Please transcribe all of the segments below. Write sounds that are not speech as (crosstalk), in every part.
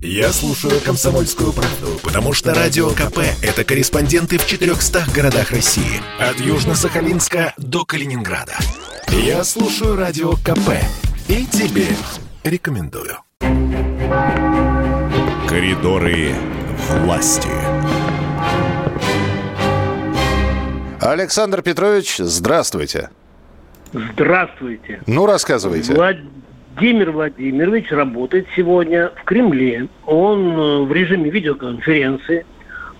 Я слушаю «Комсомольскую правду», потому что «Радио КП» — это корреспонденты в 400 городах России. От Южно-Сахалинска до Калининграда. Я слушаю «Радио КП» и тебе рекомендую. Коридоры власти. Александр Петрович, здравствуйте. Здравствуйте. Ну, рассказывайте. Владимир Владимирович работает сегодня в Кремле. Он э, в режиме видеоконференции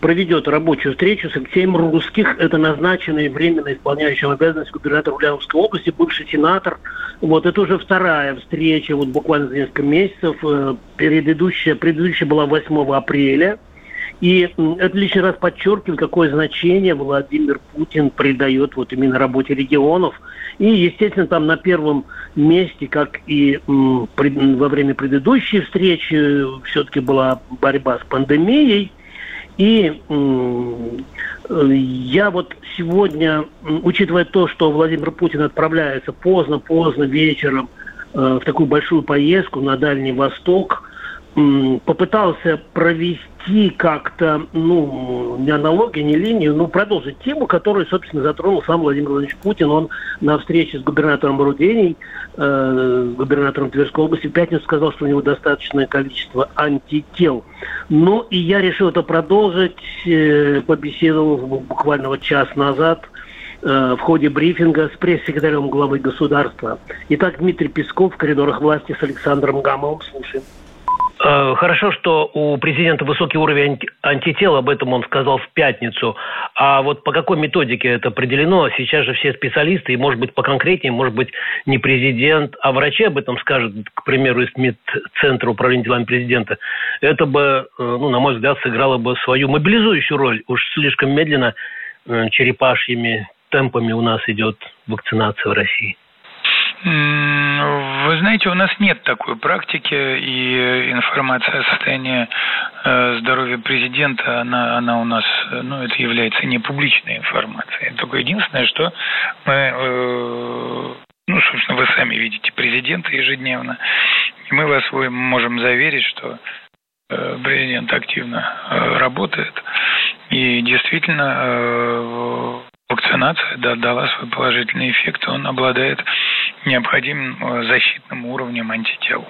проведет рабочую встречу с Алексеем Русских. Это назначенный временно исполняющим обязанности губернатора Ульяновской области, бывший сенатор. Вот это уже вторая встреча, вот буквально за несколько месяцев. Э, предыдущая, предыдущая была 8 апреля. И это лишний раз подчеркивает, какое значение Владимир Путин придает вот именно работе регионов. И, естественно, там на первом месте, как и во время предыдущей встречи, все-таки была борьба с пандемией. И я вот сегодня, учитывая то, что Владимир Путин отправляется поздно-поздно вечером э, в такую большую поездку на Дальний Восток, попытался провести как-то, ну, не аналогию, не линию, но продолжить тему, которую, собственно, затронул сам Владимир Владимирович Путин. Он на встрече с губернатором Рудений, э, губернатором Тверской области, в пятницу сказал, что у него достаточное количество антител. Ну, и я решил это продолжить, э, побеседовал буквально вот час назад э, в ходе брифинга с пресс-секретарем главы государства. Итак, Дмитрий Песков в коридорах власти с Александром Гамовым. Слушаем. Э, хорошо, что у президента высокий уровень антител, об этом он сказал в пятницу. А вот по какой методике это определено? Сейчас же все специалисты, и может быть поконкретнее, может быть не президент, а врачи об этом скажут, к примеру, из медцентра управления делами президента. Это бы, э, ну, на мой взгляд, сыграло бы свою мобилизующую роль. Уж слишком медленно э, черепашьими темпами у нас идет вакцинация в России. Вы знаете, у нас нет такой практики, и информация о состоянии э, здоровья президента, она, она у нас, ну, это является не публичной информацией. Только единственное, что мы, э, ну, собственно, вы сами видите президента ежедневно, и мы вас можем заверить, что э, президент активно работает, и действительно вакцинация да, дала свой положительный эффект, он обладает необходимым э, защитным уровнем антител.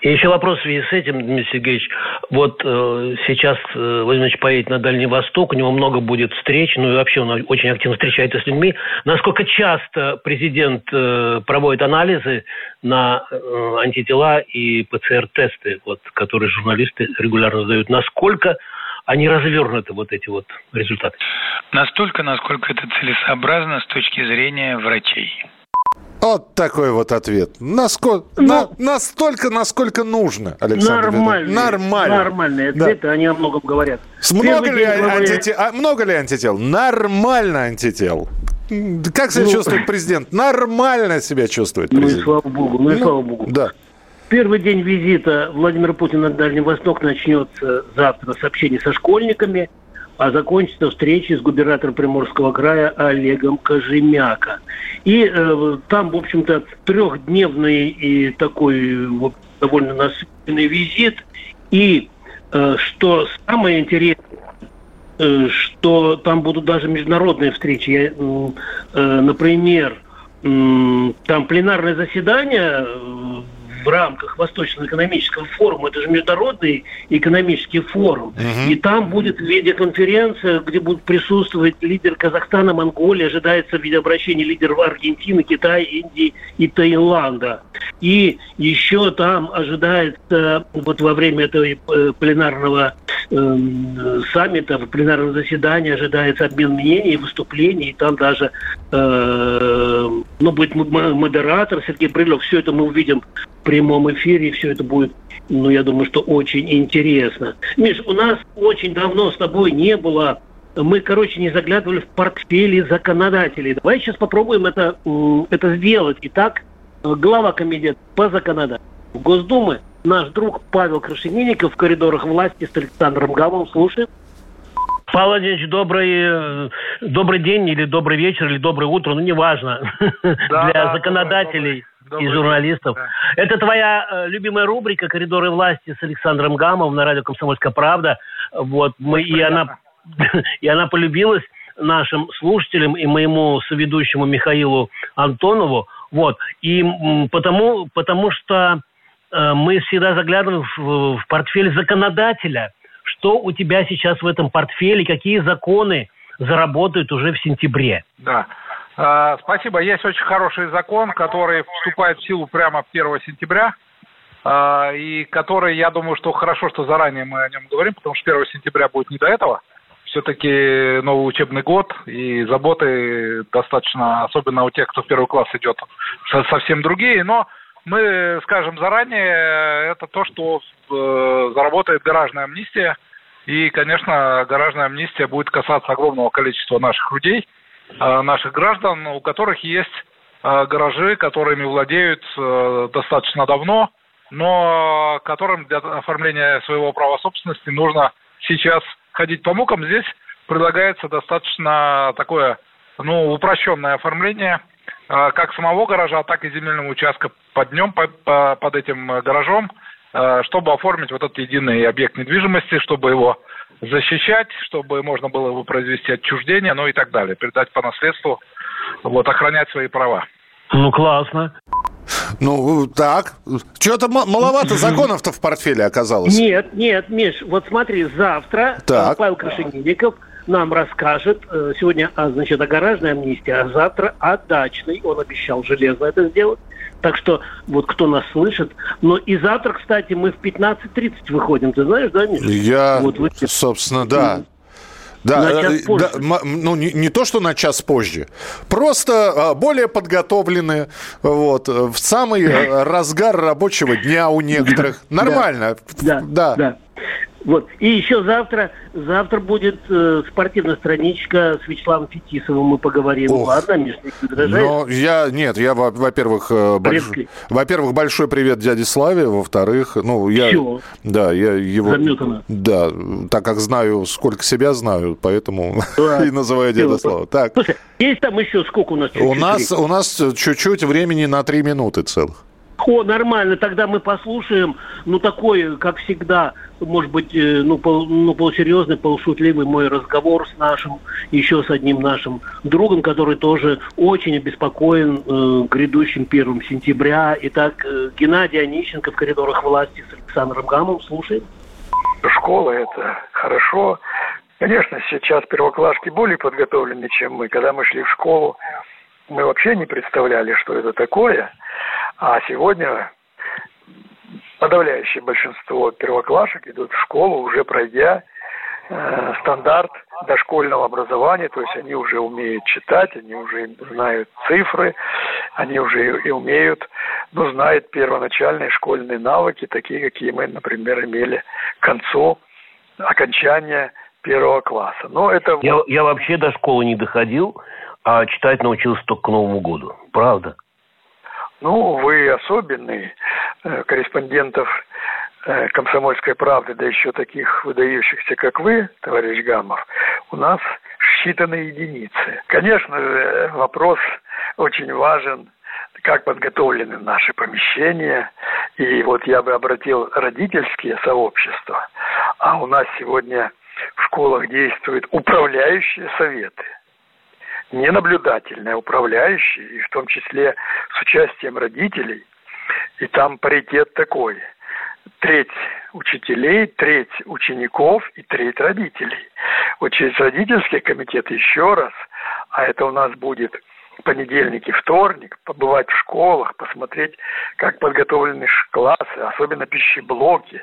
И еще вопрос в связи с этим, Дмитрий Сергеевич. Вот э, сейчас э, Владимир поедет на Дальний Восток, у него много будет встреч, ну и вообще он очень активно встречается с людьми. Насколько часто президент э, проводит анализы на э, антитела и ПЦР-тесты, вот, которые журналисты регулярно задают? Насколько они развернуты, вот эти вот результаты? Настолько, насколько это целесообразно с точки зрения врачей. Вот такой вот ответ. Насколько, ну, на, настолько, насколько нужно, Александр Нормальный. Нормально. Нормальные ответы, да. они о многом говорят. С много, ли антител, а, много ли антител? Нормально антител. Как себя ну, чувствует президент? Нормально себя чувствует президент. Ну и слава богу, ну и ну, слава богу. Да. Первый день визита Владимира Путина на Дальний Восток начнется завтра с общения со школьниками, а закончится встречей с губернатором Приморского края Олегом Кожемяка. И э, там, в общем-то, трехдневный и такой вот, довольно насыщенный визит. И э, что самое интересное, э, что там будут даже международные встречи. Я, э, например, э, там пленарное заседание э, в рамках Восточного экономического форума. Это же международный экономический форум. Uh-huh. И там будет видеоконференция, где будут присутствовать лидер Казахстана, Монголии, ожидается видеообращение лидеров Аргентины, Китая, Индии и Таиланда. И еще там ожидается вот во время этого э, пленарного э, саммита, пленарного заседания ожидается обмен мнений, выступлений, и там даже э, ну, будет модератор Сергей Брылев. Все это мы увидим в прямом эфире, все это будет, ну, я думаю, что очень интересно. Миш, у нас очень давно с тобой не было мы, короче, не заглядывали в портфели законодателей. Давай сейчас попробуем это, это сделать. Итак, глава комитета по законодательству Госдумы, наш друг Павел Крашенинников в коридорах власти с Александром Гавом. Слушаем. Павел Владимирович, добрый, добрый день или добрый вечер или доброе утро, ну неважно, да, для да, законодателей. И журналистов. Да. Это твоя э, любимая рубрика «Коридоры власти» с Александром Гамовым на радио «Комсомольская правда». Вот, мы, и, она, (laughs) и она полюбилась нашим слушателям и моему соведущему Михаилу Антонову. Вот. И потому, потому что э, мы всегда заглядываем в, в портфель законодателя. Что у тебя сейчас в этом портфеле, какие законы заработают уже в сентябре? Да. А, спасибо. Есть очень хороший закон, который вступает в силу прямо 1 сентября. А, и который, я думаю, что хорошо, что заранее мы о нем говорим, потому что 1 сентября будет не до этого. Все-таки новый учебный год, и заботы достаточно, особенно у тех, кто в первый класс идет, совсем другие. Но мы скажем заранее, это то, что э, заработает гаражная амнистия. И, конечно, гаражная амнистия будет касаться огромного количества наших людей, наших граждан, у которых есть э, гаражи, которыми владеют э, достаточно давно, но которым для оформления своего права собственности нужно сейчас ходить по мукам. Здесь предлагается достаточно такое, ну, упрощенное оформление э, как самого гаража, так и земельного участка под днем, под этим гаражом, э, чтобы оформить вот этот единый объект недвижимости, чтобы его защищать, чтобы можно было его произвести отчуждение, ну и так далее, передать по наследству, вот, охранять свои права. Ну, классно. Ну, так. Что-то маловато законов-то в портфеле оказалось. Нет, нет, Миш, вот смотри, завтра э, так. Павел Крашенинников нам расскажет э, сегодня, а, значит, о гаражной амнистии, а завтра о дачной. Он обещал железно это сделать. Так что вот кто нас слышит. Но и завтра, кстати, мы в 15.30 выходим. Ты знаешь, да, Миша? Я, вот, вы... собственно, да. Да, на час э, позже. да ну не, не то, что на час позже, просто а, более подготовленные, вот, в самый (laughs) э, разгар рабочего дня у некоторых. Нормально. Да, да. Вот. И еще завтра, завтра будет э, спортивная страничка с Вячеславом Фетисовым. Мы поговорим. Ох. Ладно, Миш, не Но я, нет, я, во-первых, э, больш... во-первых, большой привет дяде Славе. Во-вторых, ну, я... Все. Да, я его... Заметано. Да, так как знаю, сколько себя знаю, поэтому да. (laughs) и называю дядя Слава. Так. Слушай, есть там еще сколько у нас? У нас, у нас чуть-чуть времени на три минуты целых. О, нормально, тогда мы послушаем, ну, такой, как всегда, может быть, э, ну, пол, ну полусерьезный, полушутливый мой разговор с нашим, еще с одним нашим другом, который тоже очень обеспокоен э, грядущим первым сентября. Итак, э, Геннадий Онищенко в коридорах власти с Александром Гамом. Слушаем. Школа – это хорошо. Конечно, сейчас первоклашки более подготовлены, чем мы. Когда мы шли в школу, мы вообще не представляли, что это такое. А сегодня подавляющее большинство первоклашек идут в школу, уже пройдя э, стандарт дошкольного образования, то есть они уже умеют читать, они уже знают цифры, они уже и умеют, ну, знают первоначальные школьные навыки, такие, какие мы, например, имели к концу окончания первого класса. Но это... Я, я вообще до школы не доходил, а читать научился только к Новому году. Правда? Ну, вы особенный. Э, корреспондентов э, «Комсомольской правды», да еще таких выдающихся, как вы, товарищ Гамов, у нас считанные единицы. Конечно же, вопрос очень важен, как подготовлены наши помещения. И вот я бы обратил родительские сообщества. А у нас сегодня в школах действуют управляющие советы – не наблюдательные, а управляющие, и в том числе с участием родителей. И там паритет такой. Треть учителей, треть учеников и треть родителей. Вот через родительский комитет еще раз, а это у нас будет понедельник и вторник, побывать в школах, посмотреть, как подготовлены классы, особенно пищеблоки,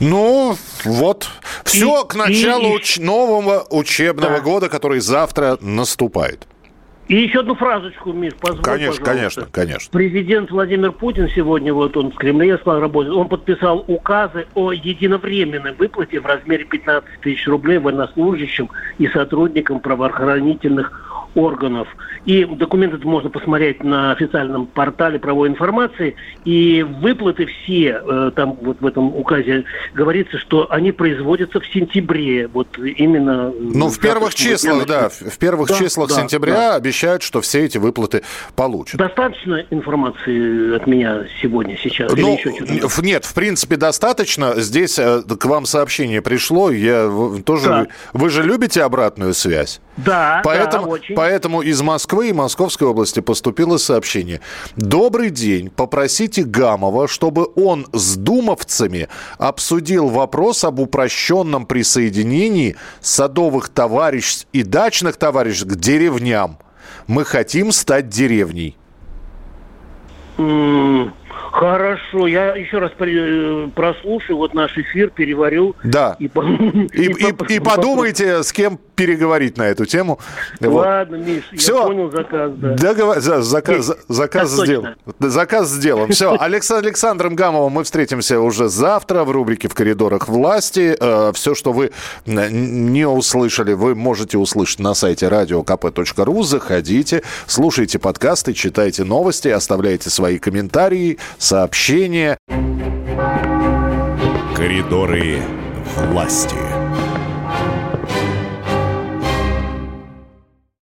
ну, вот. Все и, к началу и, уч- нового учебного да. года, который завтра наступает. И еще одну фразочку, Миш, позволь, Конечно, пожалуйста. конечно, конечно. Президент Владимир Путин сегодня, вот он в Кремле сказал, работает, он подписал указы о единовременной выплате в размере 15 тысяч рублей военнослужащим и сотрудникам правоохранительных органов. И документы можно посмотреть на официальном портале правовой информации. И выплаты все, э, там вот в этом указе говорится, что они производятся в сентябре. Вот именно... Ну, в первых числах, да. В первых да, числах да, сентября да. обещают, что все эти выплаты получат. Достаточно информации от меня сегодня, сейчас? Ну, нет, в принципе, достаточно. Здесь э, к вам сообщение пришло. Я тоже... Вы, вы же любите обратную связь? Да, поэтому, да, очень. Поэтому из Москвы и Московской области поступило сообщение. Добрый день. Попросите Гамова, чтобы он с думовцами обсудил вопрос об упрощенном присоединении садовых товариществ и дачных товариществ к деревням. Мы хотим стать деревней. Хорошо, я еще раз э, прослушаю вот наш эфир, переварю. Да. И, (laughs) и, и, и, и подумайте, с кем переговорить на эту тему. Ладно, вот. Миш, Все. я понял заказ. Да. Договор... Заказ, Есть. заказ сделан. Заказ сделан. Все, Алекс Александром Гамовым мы встретимся уже завтра в рубрике «В коридорах власти». Э, Все, что вы не услышали, вы можете услышать на сайте radiokp.ru. Заходите, слушайте подкасты, читайте новости, оставляйте свои комментарии, сообщения. Коридоры власти.